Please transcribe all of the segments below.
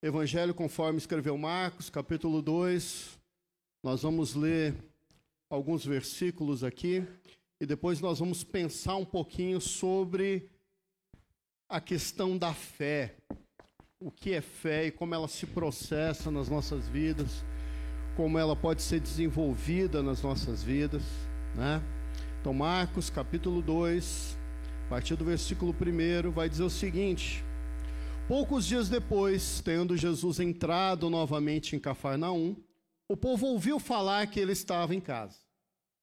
Evangelho conforme escreveu Marcos, capítulo 2. Nós vamos ler alguns versículos aqui e depois nós vamos pensar um pouquinho sobre a questão da fé. O que é fé e como ela se processa nas nossas vidas, como ela pode ser desenvolvida nas nossas vidas, né? Então, Marcos, capítulo 2, a partir do versículo 1, vai dizer o seguinte: Poucos dias depois, tendo Jesus entrado novamente em Cafarnaum, o povo ouviu falar que ele estava em casa.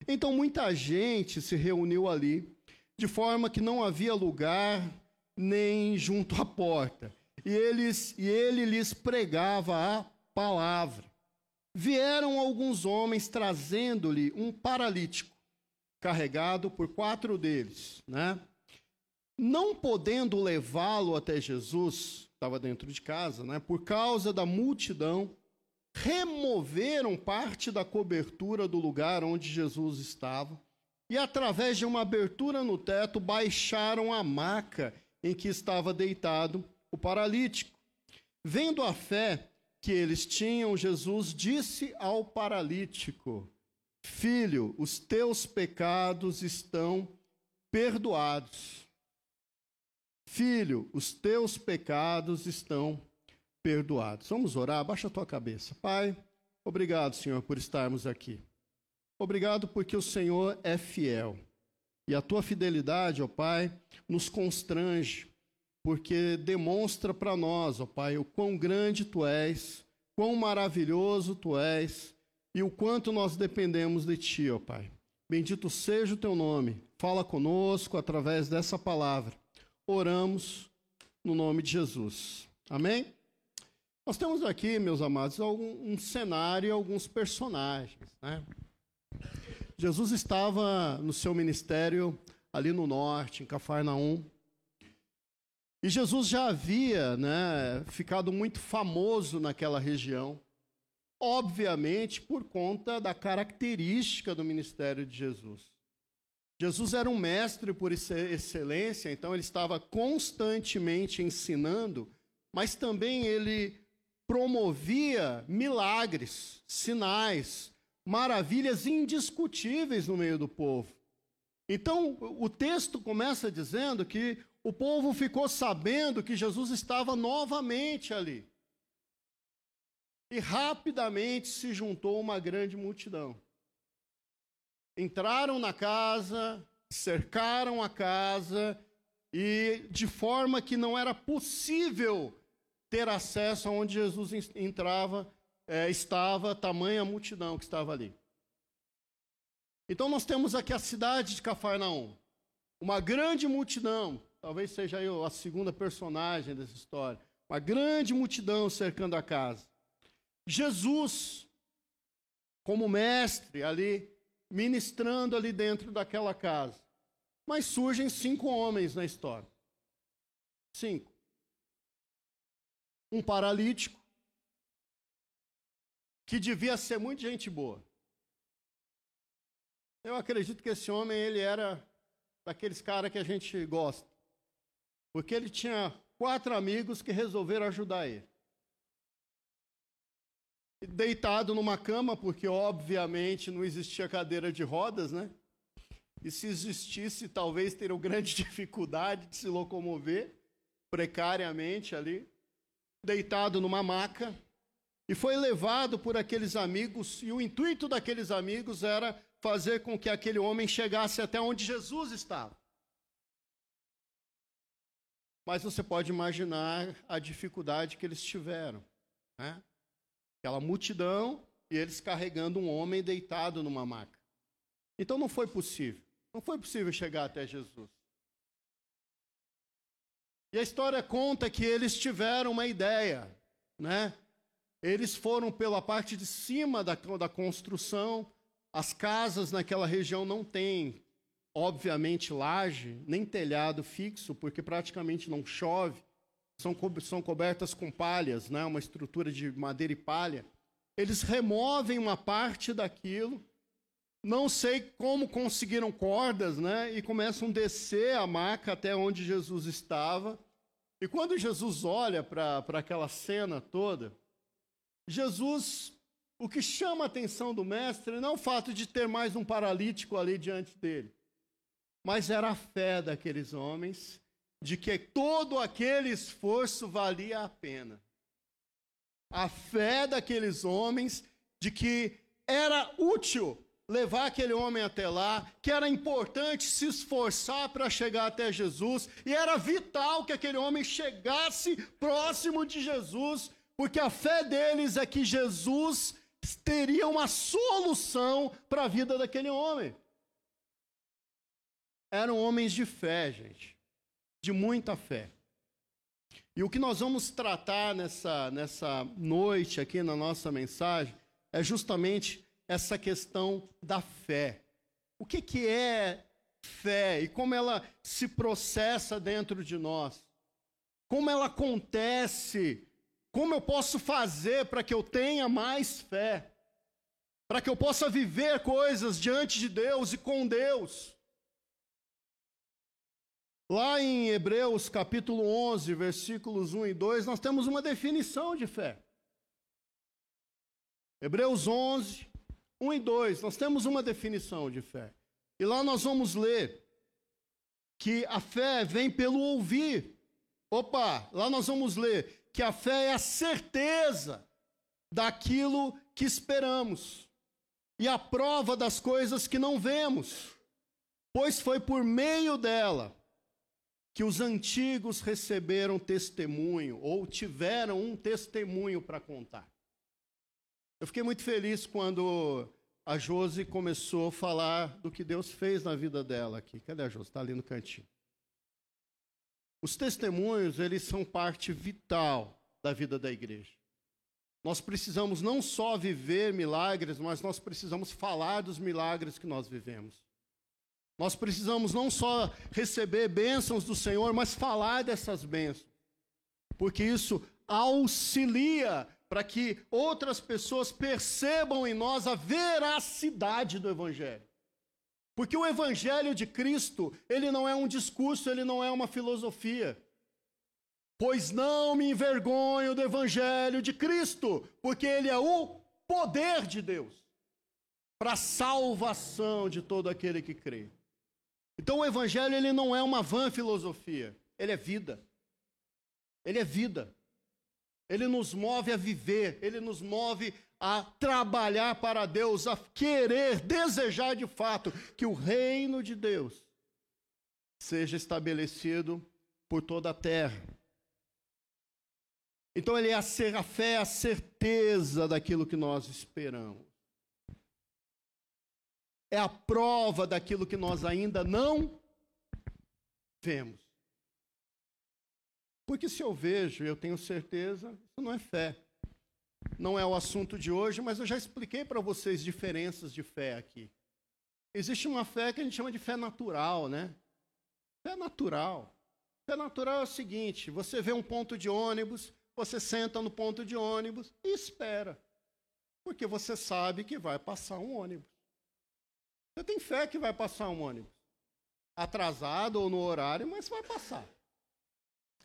Então muita gente se reuniu ali, de forma que não havia lugar nem junto à porta. E, eles, e ele lhes pregava a palavra. Vieram alguns homens trazendo-lhe um paralítico, carregado por quatro deles, né? Não podendo levá-lo até Jesus, estava dentro de casa, né? Por causa da multidão, removeram parte da cobertura do lugar onde Jesus estava e, através de uma abertura no teto, baixaram a maca em que estava deitado o paralítico. Vendo a fé que eles tinham, Jesus disse ao paralítico: Filho, os teus pecados estão perdoados. Filho, os teus pecados estão perdoados. Vamos orar? Baixa a tua cabeça. Pai, obrigado, Senhor, por estarmos aqui. Obrigado porque o Senhor é fiel. E a tua fidelidade, ó Pai, nos constrange, porque demonstra para nós, ó Pai, o quão grande tu és, quão maravilhoso tu és e o quanto nós dependemos de ti, ó Pai. Bendito seja o teu nome. Fala conosco através dessa palavra oramos no nome de Jesus. Amém? Nós temos aqui, meus amados, um, um cenário, alguns personagens. Né? Jesus estava no seu ministério ali no norte, em Cafarnaum. E Jesus já havia né, ficado muito famoso naquela região, obviamente por conta da característica do ministério de Jesus. Jesus era um mestre por excelência, então ele estava constantemente ensinando, mas também ele promovia milagres, sinais, maravilhas indiscutíveis no meio do povo. Então, o texto começa dizendo que o povo ficou sabendo que Jesus estava novamente ali. E rapidamente se juntou uma grande multidão entraram na casa, cercaram a casa e de forma que não era possível ter acesso aonde Jesus entrava, é, estava, tamanha multidão que estava ali. Então nós temos aqui a cidade de Cafarnaum, uma grande multidão, talvez seja eu a segunda personagem dessa história, uma grande multidão cercando a casa. Jesus, como mestre ali, ministrando ali dentro daquela casa. Mas surgem cinco homens na história. Cinco. Um paralítico, que devia ser muito gente boa. Eu acredito que esse homem ele era daqueles caras que a gente gosta. Porque ele tinha quatro amigos que resolveram ajudar ele deitado numa cama, porque obviamente não existia cadeira de rodas, né? E se existisse, talvez teriam grande dificuldade de se locomover precariamente ali, deitado numa maca, e foi levado por aqueles amigos, e o intuito daqueles amigos era fazer com que aquele homem chegasse até onde Jesus estava. Mas você pode imaginar a dificuldade que eles tiveram, né? Aquela multidão e eles carregando um homem deitado numa maca. Então não foi possível. Não foi possível chegar até Jesus. E a história conta que eles tiveram uma ideia, né? Eles foram pela parte de cima da, da construção. As casas naquela região não têm, obviamente, laje, nem telhado fixo, porque praticamente não chove são, co são cobertas com palhas, né? uma estrutura de madeira e palha. Eles removem uma parte daquilo, não sei como conseguiram cordas, né? E começam a descer a maca até onde Jesus estava. E quando Jesus olha para aquela cena toda, Jesus, o que chama a atenção do mestre não é o fato de ter mais um paralítico ali diante dele, mas era a fé daqueles homens de que todo aquele esforço valia a pena. A fé daqueles homens de que era útil levar aquele homem até lá, que era importante se esforçar para chegar até Jesus, e era vital que aquele homem chegasse próximo de Jesus, porque a fé deles é que Jesus teria uma solução para a vida daquele homem. Eram homens de fé, gente, de muita fé. E o que nós vamos tratar nessa, nessa noite aqui na nossa mensagem é justamente essa questão da fé. O que, que é fé e como ela se processa dentro de nós? Como ela acontece? Como eu posso fazer para que eu tenha mais fé? Para que eu possa viver coisas diante de Deus e com Deus? Lá em Hebreus capítulo 11, versículos 1 e 2, nós temos uma definição de fé. Hebreus 11, 1 e 2, nós temos uma definição de fé. E lá nós vamos ler que a fé vem pelo ouvir. Opa, lá nós vamos ler que a fé é a certeza daquilo que esperamos e a prova das coisas que não vemos, pois foi por meio dela que os antigos receberam testemunho ou tiveram um testemunho para contar. Eu fiquei muito feliz quando a Josi começou a falar do que Deus fez na vida dela aqui. Cadê a Josi? Está ali no cantinho. Os testemunhos, eles são parte vital da vida da igreja. Nós precisamos não só viver milagres, mas nós precisamos falar dos milagres que nós vivemos. Nós precisamos não só receber bênçãos do Senhor, mas falar dessas bênçãos. Porque isso auxilia para que outras pessoas percebam em nós a veracidade do Evangelho. Porque o Evangelho de Cristo, ele não é um discurso, ele não é uma filosofia. Pois não me envergonho do Evangelho de Cristo, porque ele é o poder de Deus para a salvação de todo aquele que crê. Então o Evangelho ele não é uma vã filosofia, ele é vida. Ele é vida. Ele nos move a viver, ele nos move a trabalhar para Deus, a querer, desejar de fato que o reino de Deus seja estabelecido por toda a terra. Então ele é a, a fé, a certeza daquilo que nós esperamos. É a prova daquilo que nós ainda não vemos. Porque se eu vejo, eu tenho certeza, isso não é fé. Não é o assunto de hoje, mas eu já expliquei para vocês diferenças de fé aqui. Existe uma fé que a gente chama de fé natural, né? Fé natural. Fé natural é o seguinte: você vê um ponto de ônibus, você senta no ponto de ônibus e espera. Porque você sabe que vai passar um ônibus. Você tem fé que vai passar um ônibus. Atrasado ou no horário, mas vai passar.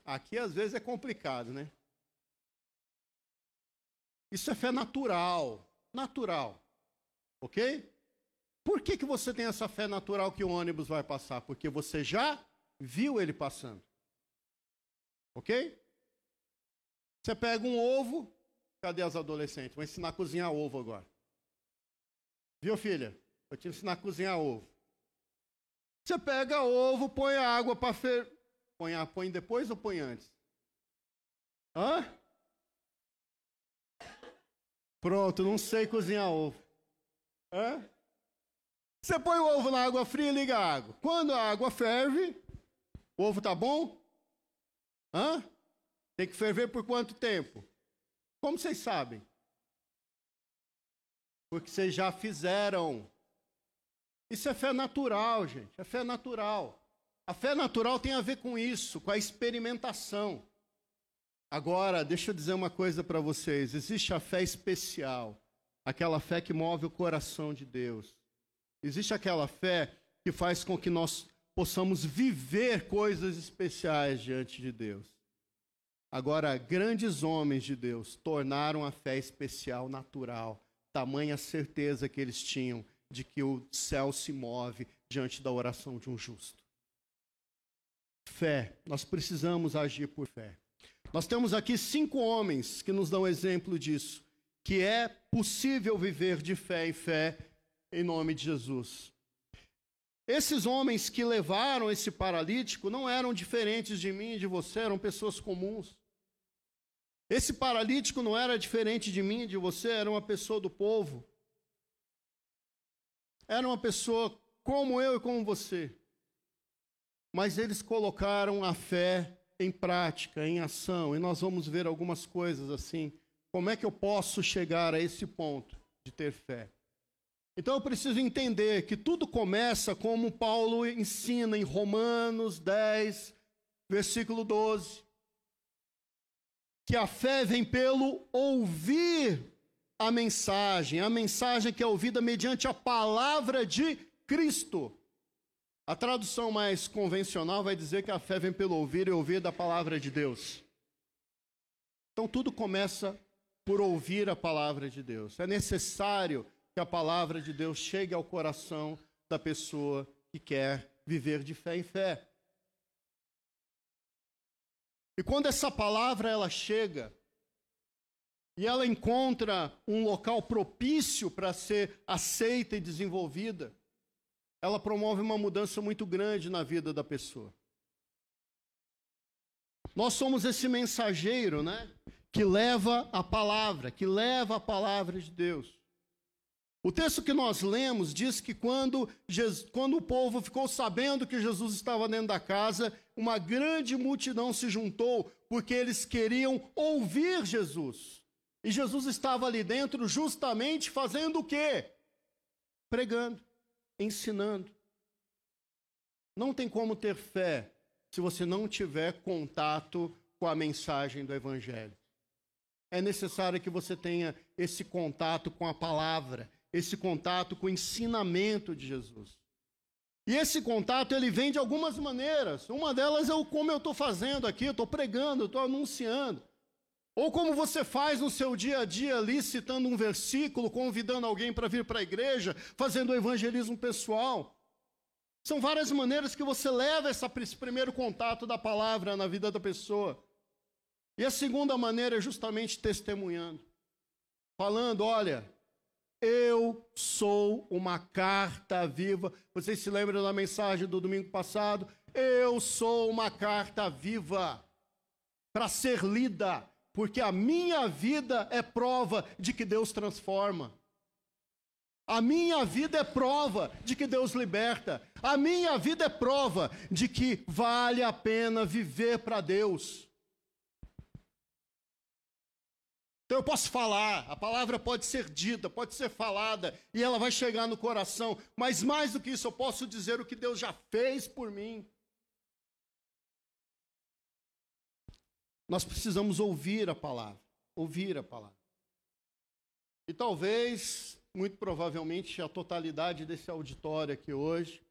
Aqui às vezes é complicado, né? Isso é fé natural. Natural. Ok? Por que, que você tem essa fé natural que o ônibus vai passar? Porque você já viu ele passando. Ok? Você pega um ovo. Cadê as adolescentes? Vou ensinar a cozinhar ovo agora. Viu, filha? Vou te ensinar a cozinhar ovo. Você pega ovo, põe a água para fer... Põe, põe depois ou põe antes? Hã? Pronto, não sei cozinhar ovo. Hã? Você põe o ovo na água fria e liga a água. Quando a água ferve, o ovo tá bom? Hã? Tem que ferver por quanto tempo? Como vocês sabem? Porque vocês já fizeram. Isso é fé natural, gente. É fé natural. A fé natural tem a ver com isso, com a experimentação. Agora, deixa eu dizer uma coisa para vocês: existe a fé especial, aquela fé que move o coração de Deus. Existe aquela fé que faz com que nós possamos viver coisas especiais diante de Deus. Agora, grandes homens de Deus tornaram a fé especial natural, tamanha certeza que eles tinham de que o céu se move diante da oração de um justo. Fé, nós precisamos agir por fé. Nós temos aqui cinco homens que nos dão exemplo disso, que é possível viver de fé em fé em nome de Jesus. Esses homens que levaram esse paralítico não eram diferentes de mim e de você, eram pessoas comuns. Esse paralítico não era diferente de mim e de você, era uma pessoa do povo. Era uma pessoa como eu e como você. Mas eles colocaram a fé em prática, em ação, e nós vamos ver algumas coisas assim. Como é que eu posso chegar a esse ponto de ter fé? Então eu preciso entender que tudo começa como Paulo ensina em Romanos 10, versículo 12. Que a fé vem pelo ouvir a mensagem, a mensagem que é ouvida mediante a palavra de Cristo. A tradução mais convencional vai dizer que a fé vem pelo ouvir e ouvir da palavra de Deus. Então tudo começa por ouvir a palavra de Deus. É necessário que a palavra de Deus chegue ao coração da pessoa que quer viver de fé em fé. E quando essa palavra ela chega e ela encontra um local propício para ser aceita e desenvolvida, ela promove uma mudança muito grande na vida da pessoa. Nós somos esse mensageiro, né? Que leva a palavra, que leva a palavra de Deus. O texto que nós lemos diz que quando, Jesus, quando o povo ficou sabendo que Jesus estava dentro da casa, uma grande multidão se juntou, porque eles queriam ouvir Jesus. E Jesus estava ali dentro justamente fazendo o quê? Pregando ensinando. Não tem como ter fé se você não tiver contato com a mensagem do Evangelho. É necessário que você tenha esse contato com a palavra, esse contato com o ensinamento de Jesus. E esse contato ele vem de algumas maneiras. Uma delas é o como eu estou fazendo aqui, eu estou pregando, eu estou anunciando. Ou como você faz no seu dia a dia ali, citando um versículo, convidando alguém para vir para a igreja, fazendo evangelismo pessoal. São várias maneiras que você leva esse primeiro contato da palavra na vida da pessoa. E a segunda maneira é justamente testemunhando. Falando, olha, eu sou uma carta viva. Vocês se lembram da mensagem do domingo passado? Eu sou uma carta viva para ser lida, porque a minha vida é prova de que Deus transforma. A minha vida é prova de que Deus liberta. A minha vida é prova de que vale a pena viver para Deus. Então eu posso falar, a palavra pode ser dita, pode ser falada, e ela vai chegar no coração, mas mais do que isso, eu posso dizer o que Deus já fez por mim. Nós precisamos ouvir a palavra, ouvir a palavra. E talvez, muito provavelmente, a totalidade desse auditório aqui hoje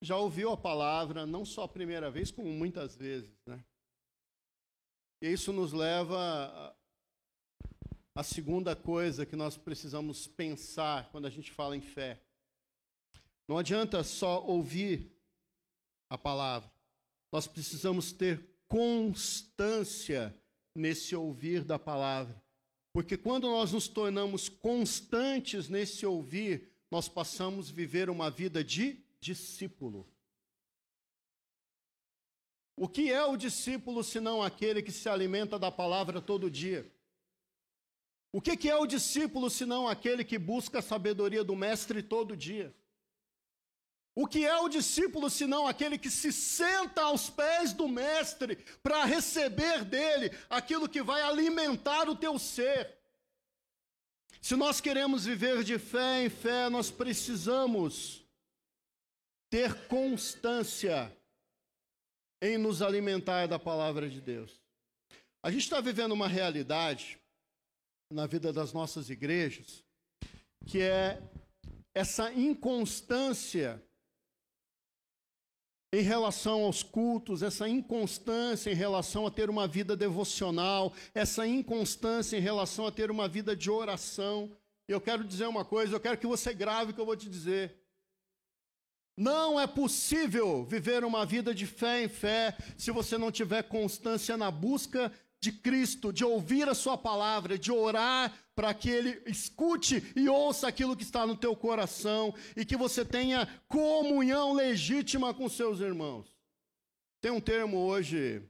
já ouviu a palavra, não só a primeira vez, como muitas vezes, né? E isso nos leva à segunda coisa que nós precisamos pensar quando a gente fala em fé. Não adianta só ouvir a palavra. Nós precisamos ter constância nesse ouvir da palavra. Porque quando nós nos tornamos constantes nesse ouvir, nós passamos a viver uma vida de discípulo. O que é o discípulo senão aquele que se alimenta da palavra todo dia? O que é o discípulo senão aquele que busca a sabedoria do Mestre todo dia? O que é o discípulo senão aquele que se senta aos pés do Mestre para receber dele aquilo que vai alimentar o teu ser? Se nós queremos viver de fé em fé, nós precisamos ter constância em nos alimentar da palavra de Deus. A gente está vivendo uma realidade na vida das nossas igrejas que é essa inconstância em relação aos cultos, essa inconstância em relação a ter uma vida devocional, essa inconstância em relação a ter uma vida de oração. Eu quero dizer uma coisa, eu quero que você grave o que eu vou te dizer. Não é possível viver uma vida de fé em fé se você não tiver constância na busca de Cristo, de ouvir a sua palavra, de orar para que ele escute e ouça aquilo que está no teu coração e que você tenha comunhão legítima com seus irmãos. Tem um termo hoje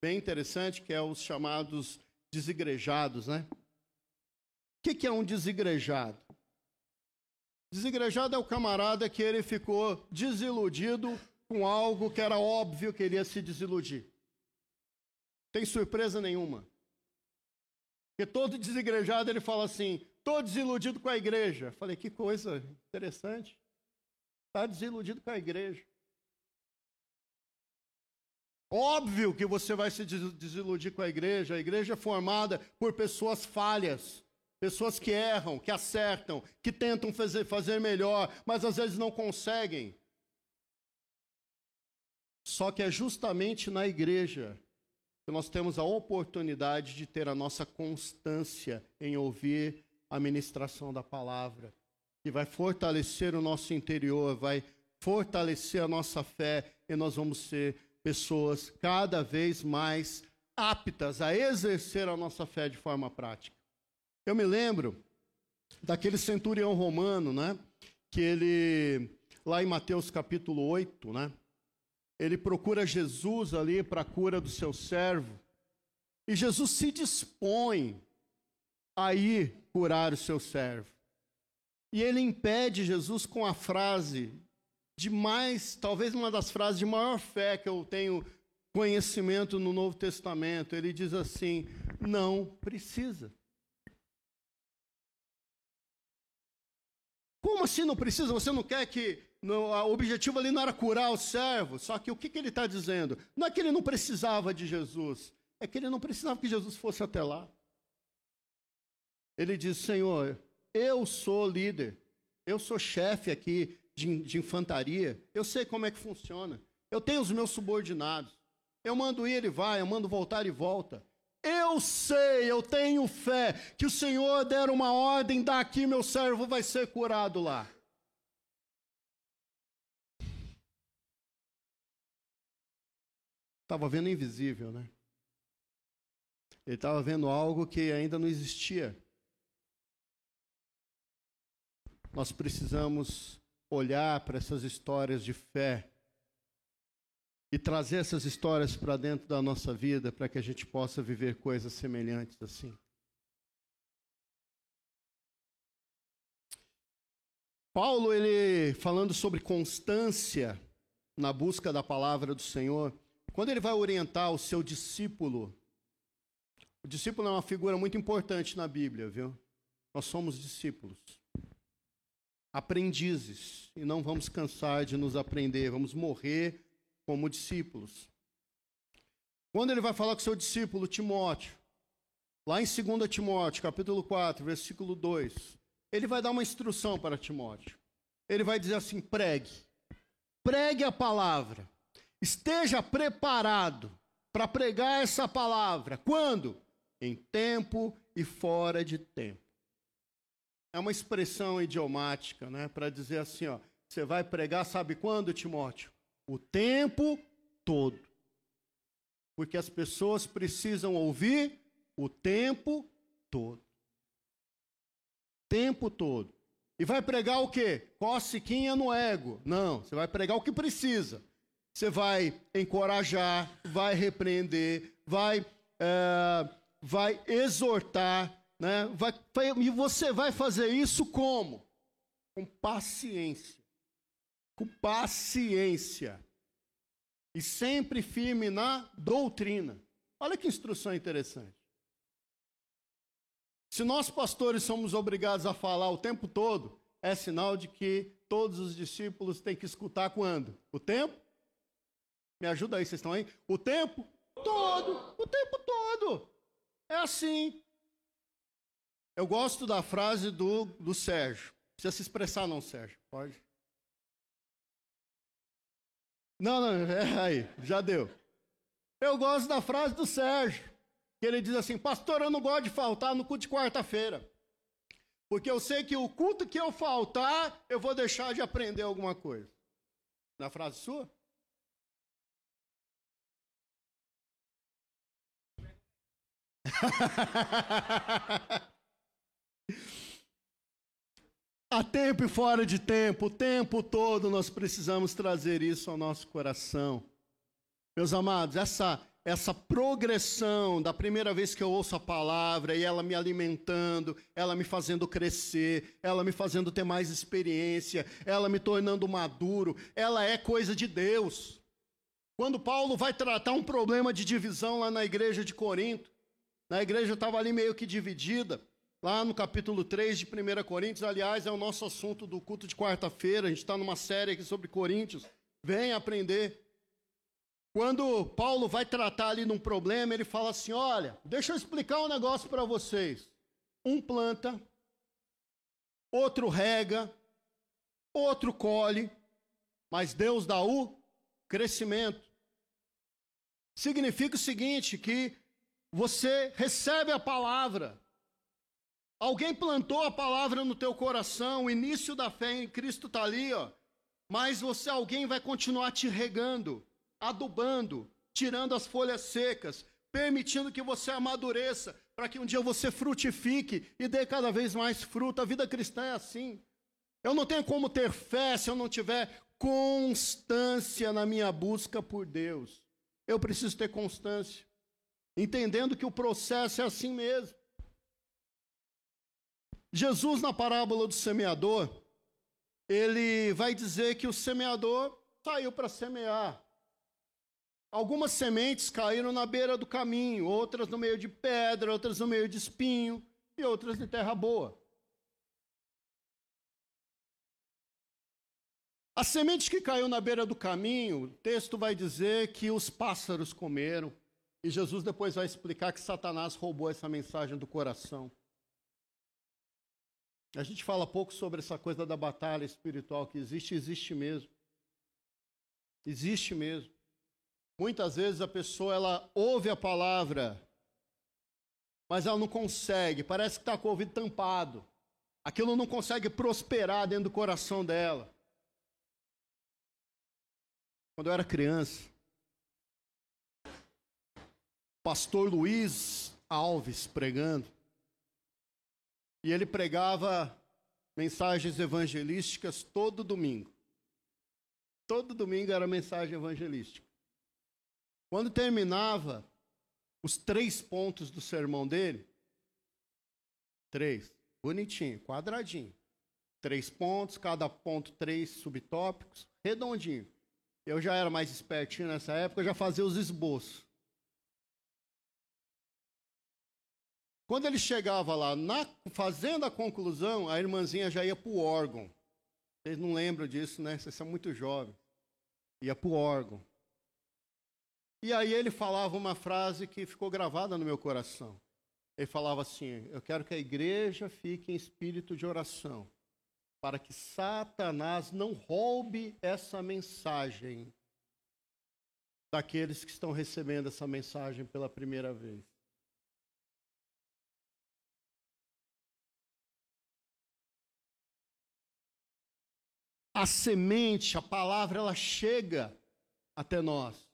bem interessante que é os chamados desigrejados, né? O que é um desigrejado? Desigrejado é o camarada que ele ficou desiludido com algo que era óbvio que ele ia se desiludir. Tem surpresa nenhuma. Porque todo desigrejado ele fala assim: estou desiludido com a igreja. Falei, que coisa interessante. Está desiludido com a igreja. Óbvio que você vai se desiludir com a igreja. A igreja é formada por pessoas falhas, pessoas que erram, que acertam, que tentam fazer, fazer melhor, mas às vezes não conseguem. Só que é justamente na igreja que nós temos a oportunidade de ter a nossa constância em ouvir a ministração da palavra, que vai fortalecer o nosso interior, vai fortalecer a nossa fé e nós vamos ser pessoas cada vez mais aptas a exercer a nossa fé de forma prática. Eu me lembro daquele centurião romano, né, que ele lá em Mateus capítulo 8, né, ele procura Jesus ali para a cura do seu servo. E Jesus se dispõe a ir curar o seu servo. E ele impede Jesus com a frase de mais, talvez uma das frases de maior fé que eu tenho conhecimento no Novo Testamento. Ele diz assim: não precisa. Como assim não precisa? Você não quer que no, o objetivo ali não era curar o servo, só que o que, que ele está dizendo? Não é que ele não precisava de Jesus, é que ele não precisava que Jesus fosse até lá. Ele diz: Senhor, eu sou líder, eu sou chefe aqui de, de infantaria, eu sei como é que funciona, eu tenho os meus subordinados, eu mando ir e vai, eu mando voltar e volta. Eu sei, eu tenho fé que o Senhor der uma ordem daqui, meu servo vai ser curado lá. Estava vendo invisível, né? Ele estava vendo algo que ainda não existia. Nós precisamos olhar para essas histórias de fé e trazer essas histórias para dentro da nossa vida para que a gente possa viver coisas semelhantes assim. Paulo, ele falando sobre constância na busca da palavra do Senhor, quando ele vai orientar o seu discípulo, o discípulo é uma figura muito importante na Bíblia, viu? Nós somos discípulos, aprendizes, e não vamos cansar de nos aprender, vamos morrer como discípulos. Quando ele vai falar com seu discípulo Timóteo, lá em 2 Timóteo, capítulo 4, versículo 2, ele vai dar uma instrução para Timóteo. Ele vai dizer assim: pregue, pregue a palavra Esteja preparado para pregar essa palavra. Quando? Em tempo e fora de tempo. É uma expressão idiomática, né? Para dizer assim, ó, você vai pregar, sabe quando, Timóteo? O tempo todo. Porque as pessoas precisam ouvir o tempo todo. Tempo todo. E vai pregar o quê? Cociquinha no ego. Não, você vai pregar o que precisa. Você vai encorajar, vai repreender, vai, é, vai exortar, né? Vai, vai, e você vai fazer isso como? Com paciência. Com paciência. E sempre firme na doutrina. Olha que instrução interessante. Se nós pastores somos obrigados a falar o tempo todo, é sinal de que todos os discípulos têm que escutar quando? O tempo me ajuda aí, vocês estão aí? O tempo todo, o tempo todo. É assim. Eu gosto da frase do, do Sérgio. Precisa se expressar, não, Sérgio? Pode. Não, não, é aí, já deu. Eu gosto da frase do Sérgio, que ele diz assim: Pastor, eu não gosto de faltar no culto de quarta-feira. Porque eu sei que o culto que eu faltar, eu vou deixar de aprender alguma coisa. Na frase sua? A tempo e fora de tempo, o tempo todo nós precisamos trazer isso ao nosso coração. Meus amados, essa essa progressão da primeira vez que eu ouço a palavra e ela me alimentando, ela me fazendo crescer, ela me fazendo ter mais experiência, ela me tornando maduro, ela é coisa de Deus. Quando Paulo vai tratar um problema de divisão lá na igreja de Corinto, na igreja estava ali meio que dividida, lá no capítulo 3 de 1 Coríntios, aliás, é o nosso assunto do culto de quarta-feira, a gente está numa série aqui sobre Coríntios, vem aprender. Quando Paulo vai tratar ali num problema, ele fala assim: olha, deixa eu explicar um negócio para vocês. Um planta, outro rega, outro colhe, mas Deus dá o crescimento. Significa o seguinte: que você recebe a palavra, alguém plantou a palavra no teu coração, o início da fé em Cristo está ali, ó, mas você, alguém vai continuar te regando adubando, tirando as folhas secas, permitindo que você amadureça, para que um dia você frutifique e dê cada vez mais fruto. A vida cristã é assim. Eu não tenho como ter fé se eu não tiver constância na minha busca por Deus. Eu preciso ter constância, entendendo que o processo é assim mesmo. Jesus, na parábola do semeador, ele vai dizer que o semeador saiu para semear. Algumas sementes caíram na beira do caminho, outras no meio de pedra, outras no meio de espinho e outras de terra boa. A semente que caiu na beira do caminho, o texto vai dizer que os pássaros comeram. E Jesus depois vai explicar que Satanás roubou essa mensagem do coração. A gente fala pouco sobre essa coisa da batalha espiritual que existe, existe mesmo. Existe mesmo. Muitas vezes a pessoa ela ouve a palavra, mas ela não consegue, parece que está com o ouvido tampado. Aquilo não consegue prosperar dentro do coração dela. Quando eu era criança, pastor Luiz Alves pregando, e ele pregava mensagens evangelísticas todo domingo. Todo domingo era mensagem evangelística. Quando terminava os três pontos do sermão dele, três, bonitinho, quadradinho. Três pontos, cada ponto três subtópicos, redondinho. Eu já era mais espertinho nessa época, já fazia os esboços. Quando ele chegava lá, na, fazendo a conclusão, a irmãzinha já ia para o órgão. Vocês não lembram disso, né? Vocês são muito jovens. Ia para o órgão. E aí ele falava uma frase que ficou gravada no meu coração. Ele falava assim: Eu quero que a igreja fique em espírito de oração, para que Satanás não roube essa mensagem daqueles que estão recebendo essa mensagem pela primeira vez. A semente, a palavra, ela chega até nós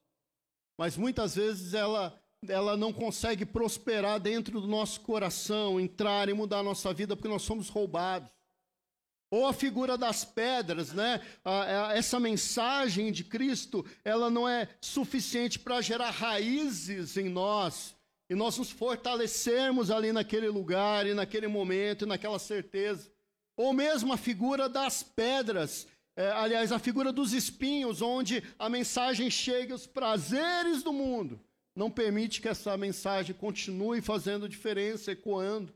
mas muitas vezes ela, ela não consegue prosperar dentro do nosso coração, entrar e mudar a nossa vida, porque nós somos roubados. Ou a figura das pedras, né? essa mensagem de Cristo, ela não é suficiente para gerar raízes em nós e nós nos fortalecermos ali naquele lugar e naquele momento e naquela certeza. Ou mesmo a figura das pedras, é, aliás, a figura dos espinhos, onde a mensagem chega aos prazeres do mundo, não permite que essa mensagem continue fazendo diferença, ecoando.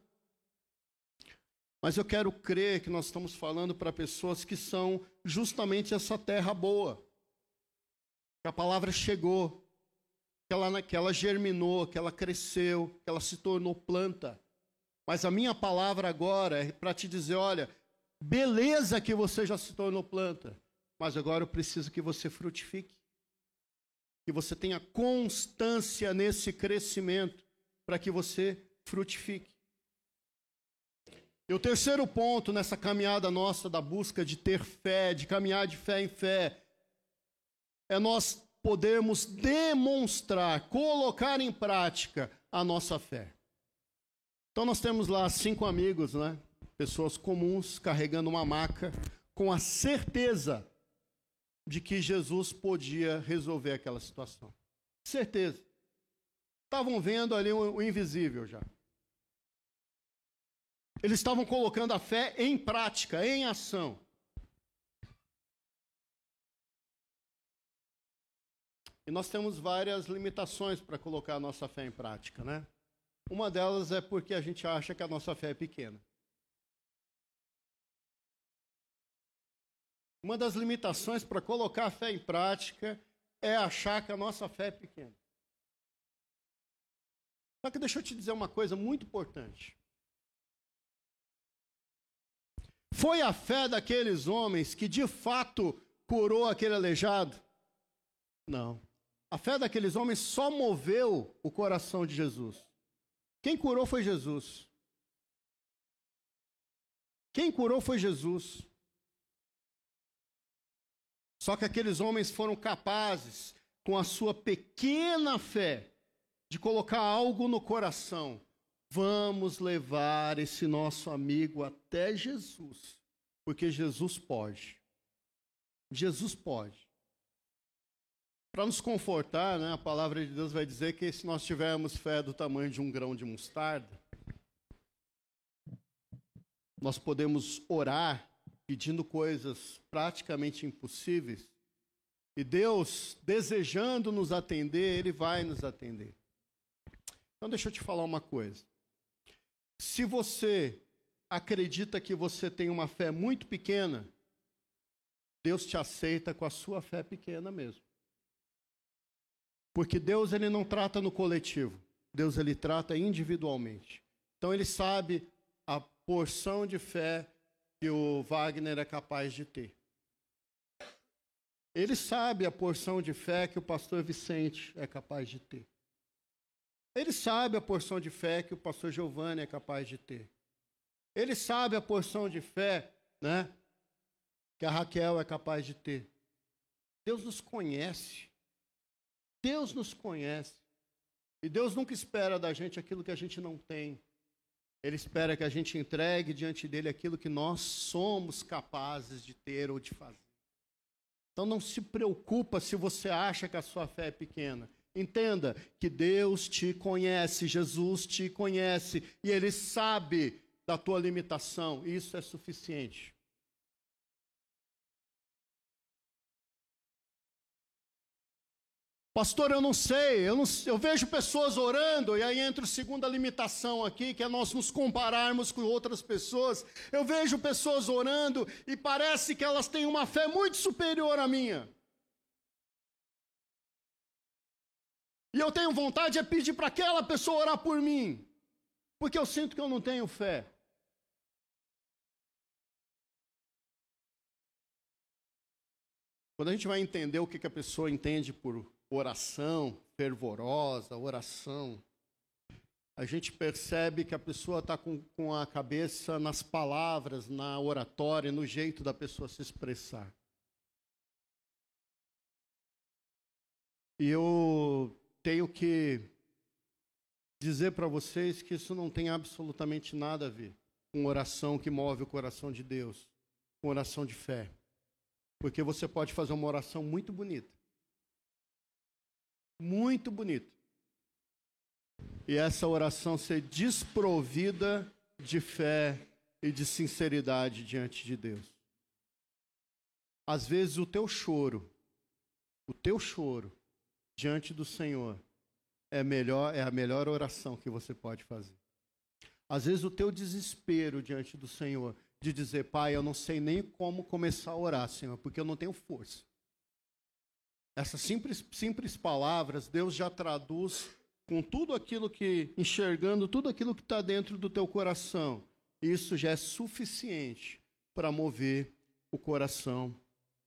Mas eu quero crer que nós estamos falando para pessoas que são justamente essa terra boa. Que a palavra chegou, que ela, que ela germinou, que ela cresceu, que ela se tornou planta. Mas a minha palavra agora é para te dizer: olha, Beleza que você já se tornou planta, mas agora eu preciso que você frutifique. que você tenha constância nesse crescimento, para que você frutifique. E o terceiro ponto nessa caminhada nossa da busca de ter fé, de caminhar de fé em fé, é nós podermos demonstrar, colocar em prática a nossa fé. Então nós temos lá cinco amigos, né? Pessoas comuns carregando uma maca com a certeza de que Jesus podia resolver aquela situação. Certeza. Estavam vendo ali o invisível já. Eles estavam colocando a fé em prática, em ação. E nós temos várias limitações para colocar a nossa fé em prática, né? Uma delas é porque a gente acha que a nossa fé é pequena. Uma das limitações para colocar a fé em prática é achar que a nossa fé é pequena. Só que deixa eu te dizer uma coisa muito importante. Foi a fé daqueles homens que de fato curou aquele aleijado? Não. A fé daqueles homens só moveu o coração de Jesus. Quem curou foi Jesus. Quem curou foi Jesus. Só que aqueles homens foram capazes, com a sua pequena fé, de colocar algo no coração. Vamos levar esse nosso amigo até Jesus, porque Jesus pode. Jesus pode. Para nos confortar, né, a palavra de Deus vai dizer que se nós tivermos fé do tamanho de um grão de mostarda, nós podemos orar pedindo coisas praticamente impossíveis, e Deus, desejando nos atender, Ele vai nos atender. Então, deixa eu te falar uma coisa. Se você acredita que você tem uma fé muito pequena, Deus te aceita com a sua fé pequena mesmo. Porque Deus ele não trata no coletivo. Deus ele trata individualmente. Então ele sabe a porção de fé que o Wagner é capaz de ter. Ele sabe a porção de fé que o pastor Vicente é capaz de ter. Ele sabe a porção de fé que o pastor Giovanni é capaz de ter. Ele sabe a porção de fé, né, que a Raquel é capaz de ter. Deus nos conhece. Deus nos conhece. E Deus nunca espera da gente aquilo que a gente não tem. Ele espera que a gente entregue diante dele aquilo que nós somos capazes de ter ou de fazer. Então não se preocupa se você acha que a sua fé é pequena. Entenda que Deus te conhece, Jesus te conhece e ele sabe da tua limitação. Isso é suficiente. Pastor, eu não sei, eu, não, eu vejo pessoas orando, e aí entra a segunda limitação aqui, que é nós nos compararmos com outras pessoas. Eu vejo pessoas orando e parece que elas têm uma fé muito superior à minha. E eu tenho vontade de pedir para aquela pessoa orar por mim, porque eu sinto que eu não tenho fé. Quando a gente vai entender o que, que a pessoa entende por oração fervorosa, oração, a gente percebe que a pessoa está com, com a cabeça nas palavras, na oratória, no jeito da pessoa se expressar. E eu tenho que dizer para vocês que isso não tem absolutamente nada a ver com oração que move o coração de Deus, com oração de fé. Porque você pode fazer uma oração muito bonita, muito bonito. E essa oração ser desprovida de fé e de sinceridade diante de Deus. Às vezes o teu choro, o teu choro diante do Senhor é melhor, é a melhor oração que você pode fazer. Às vezes o teu desespero diante do Senhor de dizer, Pai, eu não sei nem como começar a orar, Senhor, porque eu não tenho força. Essas simples, simples palavras, Deus já traduz com tudo aquilo que, enxergando tudo aquilo que está dentro do teu coração. Isso já é suficiente para mover o coração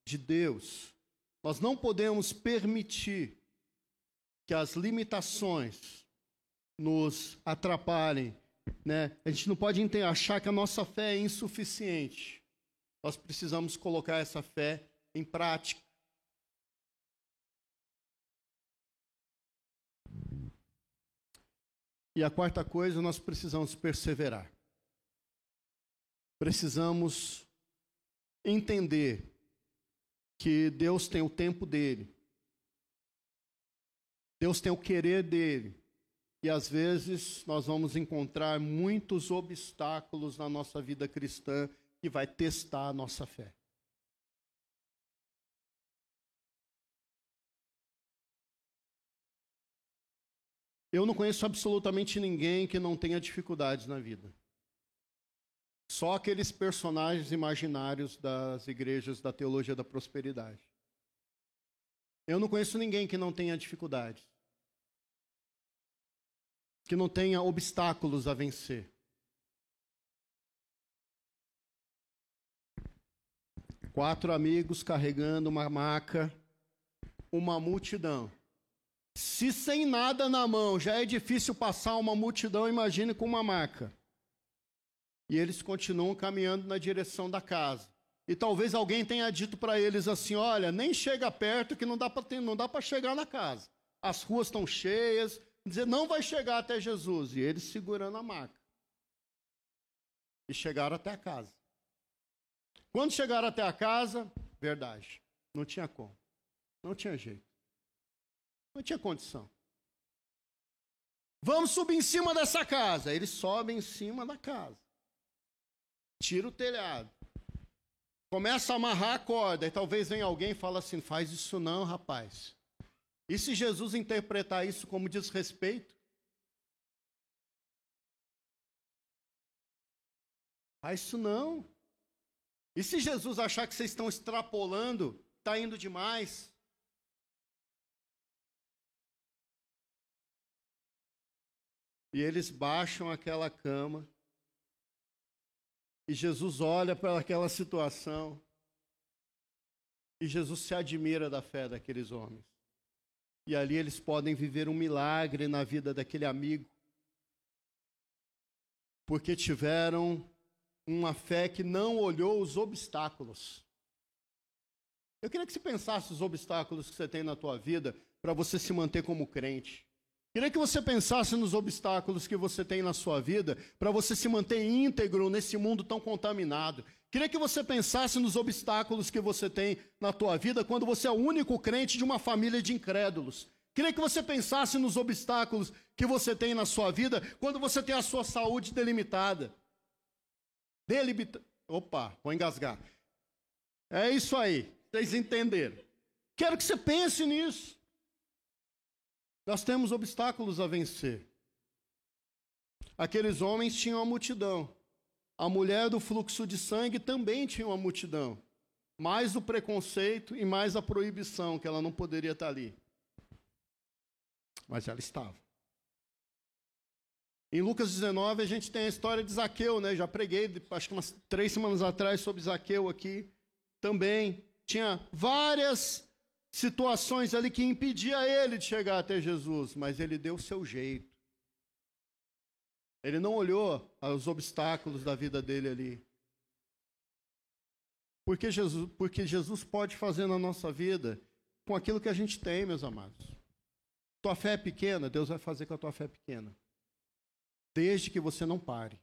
de Deus. Nós não podemos permitir que as limitações nos atrapalhem, né? A gente não pode achar que a nossa fé é insuficiente. Nós precisamos colocar essa fé em prática. E a quarta coisa, nós precisamos perseverar. Precisamos entender que Deus tem o tempo dele. Deus tem o querer dele. E às vezes nós vamos encontrar muitos obstáculos na nossa vida cristã que vai testar a nossa fé. Eu não conheço absolutamente ninguém que não tenha dificuldades na vida. Só aqueles personagens imaginários das igrejas da teologia da prosperidade. Eu não conheço ninguém que não tenha dificuldades. Que não tenha obstáculos a vencer. Quatro amigos carregando uma maca, uma multidão. Se sem nada na mão já é difícil passar uma multidão, imagine com uma maca. E eles continuam caminhando na direção da casa. E talvez alguém tenha dito para eles assim: olha, nem chega perto que não dá para chegar na casa. As ruas estão cheias, dizer, não vai chegar até Jesus. E eles segurando a maca. E chegaram até a casa. Quando chegaram até a casa, verdade, não tinha como. Não tinha jeito. Não tinha condição. Vamos subir em cima dessa casa. Eles sobem em cima da casa. Tira o telhado. Começa a amarrar a corda. E talvez venha alguém e fale assim: faz isso não, rapaz. E se Jesus interpretar isso como desrespeito? Faz isso não. E se Jesus achar que vocês estão extrapolando, está indo demais? E eles baixam aquela cama. E Jesus olha para aquela situação. E Jesus se admira da fé daqueles homens. E ali eles podem viver um milagre na vida daquele amigo. Porque tiveram uma fé que não olhou os obstáculos. Eu queria que você pensasse os obstáculos que você tem na tua vida para você se manter como crente. Queria que você pensasse nos obstáculos que você tem na sua vida para você se manter íntegro nesse mundo tão contaminado. Queria que você pensasse nos obstáculos que você tem na tua vida quando você é o único crente de uma família de incrédulos. Queria que você pensasse nos obstáculos que você tem na sua vida quando você tem a sua saúde delimitada. Delimita... Opa, vou engasgar. É isso aí, vocês entenderam. Quero que você pense nisso. Nós temos obstáculos a vencer. Aqueles homens tinham a multidão. A mulher do fluxo de sangue também tinha uma multidão. Mais o preconceito e mais a proibição, que ela não poderia estar ali. Mas ela estava. Em Lucas 19, a gente tem a história de Zaqueu, né? Já preguei, acho que umas três semanas atrás, sobre Zaqueu aqui. Também tinha várias situações ali que impedia ele de chegar até Jesus, mas ele deu o seu jeito. Ele não olhou os obstáculos da vida dele ali. Porque Jesus, porque Jesus pode fazer na nossa vida com aquilo que a gente tem, meus amados. Tua fé é pequena, Deus vai fazer com a tua fé pequena. Desde que você não pare.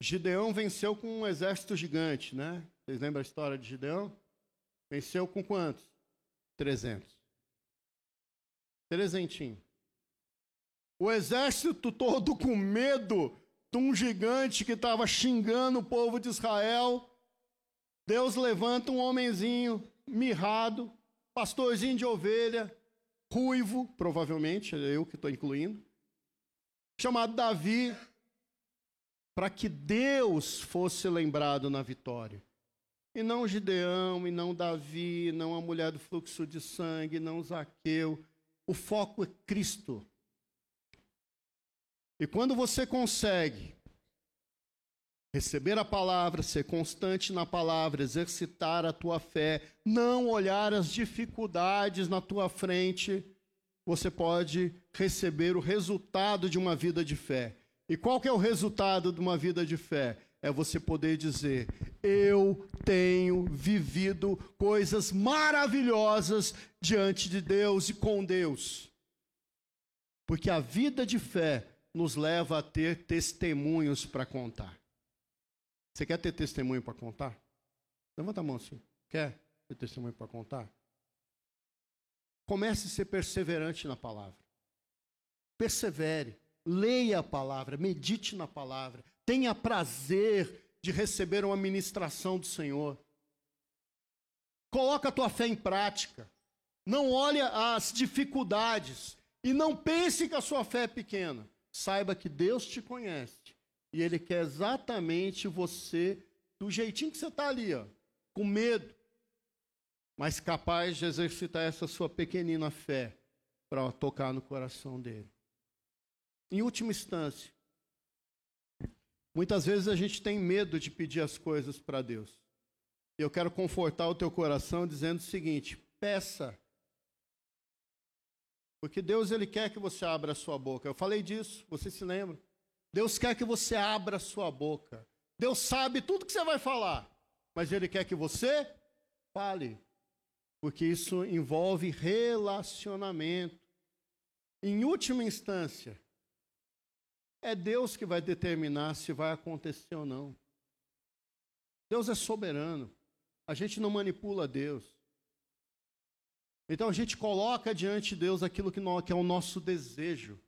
Gideão venceu com um exército gigante, né? Vocês lembram a história de Gideão? Venceu com quantos? 300. Trezentinho. O exército todo com medo de um gigante que estava xingando o povo de Israel. Deus levanta um homenzinho mirrado, pastorzinho de ovelha, ruivo, provavelmente, é eu que estou incluindo, chamado Davi, para que Deus fosse lembrado na vitória. E não Gideão, e não Davi, não a mulher do fluxo de sangue, não Zaqueu. O foco é Cristo. E quando você consegue Receber a palavra, ser constante na palavra, exercitar a tua fé, não olhar as dificuldades na tua frente, você pode receber o resultado de uma vida de fé. E qual que é o resultado de uma vida de fé? É você poder dizer: eu tenho vivido coisas maravilhosas diante de Deus e com Deus. Porque a vida de fé nos leva a ter testemunhos para contar. Você quer ter testemunho para contar? Levanta a mão assim. Quer ter testemunho para contar? Comece a ser perseverante na palavra. Persevere. Leia a palavra, medite na palavra. Tenha prazer de receber uma ministração do Senhor. Coloca a tua fé em prática. Não olhe as dificuldades e não pense que a sua fé é pequena. Saiba que Deus te conhece e Ele quer exatamente você do jeitinho que você está ali, ó, com medo, mas capaz de exercitar essa sua pequenina fé para tocar no coração dele. Em última instância, muitas vezes a gente tem medo de pedir as coisas para Deus. Eu quero confortar o teu coração dizendo o seguinte: peça. Porque Deus ele quer que você abra a sua boca. Eu falei disso, você se lembra? Deus quer que você abra a sua boca. Deus sabe tudo que você vai falar, mas Ele quer que você fale, porque isso envolve relacionamento. Em última instância, é Deus que vai determinar se vai acontecer ou não. Deus é soberano. A gente não manipula Deus. Então a gente coloca diante de Deus aquilo que é o nosso desejo.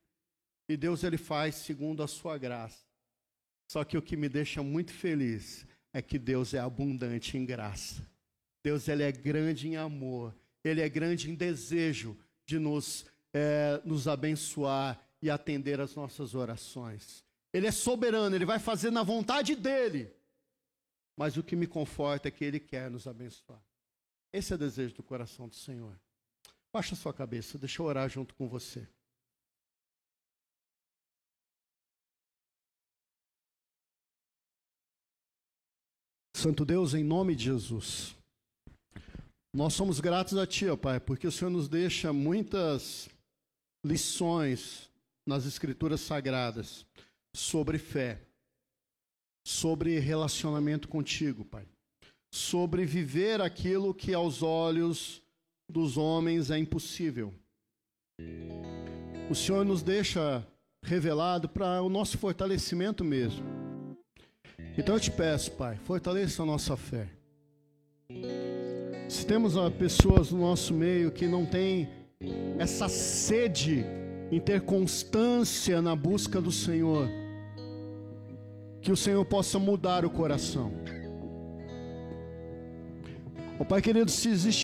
E Deus ele faz segundo a sua graça. Só que o que me deixa muito feliz é que Deus é abundante em graça. Deus ele é grande em amor. Ele é grande em desejo de nos, é, nos abençoar e atender as nossas orações. Ele é soberano, ele vai fazer na vontade dele. Mas o que me conforta é que ele quer nos abençoar. Esse é o desejo do coração do Senhor. Baixa sua cabeça, deixa eu orar junto com você. Santo Deus, em nome de Jesus, nós somos gratos a Ti, ó Pai, porque o Senhor nos deixa muitas lições nas Escrituras Sagradas sobre fé, sobre relacionamento contigo, Pai, sobre viver aquilo que aos olhos dos homens é impossível. O Senhor nos deixa revelado para o nosso fortalecimento mesmo então eu te peço, Pai, fortaleça a nossa fé. Se temos pessoas no nosso meio que não têm essa sede em ter constância na busca do Senhor, que o Senhor possa mudar o coração. O Pai querido, se existe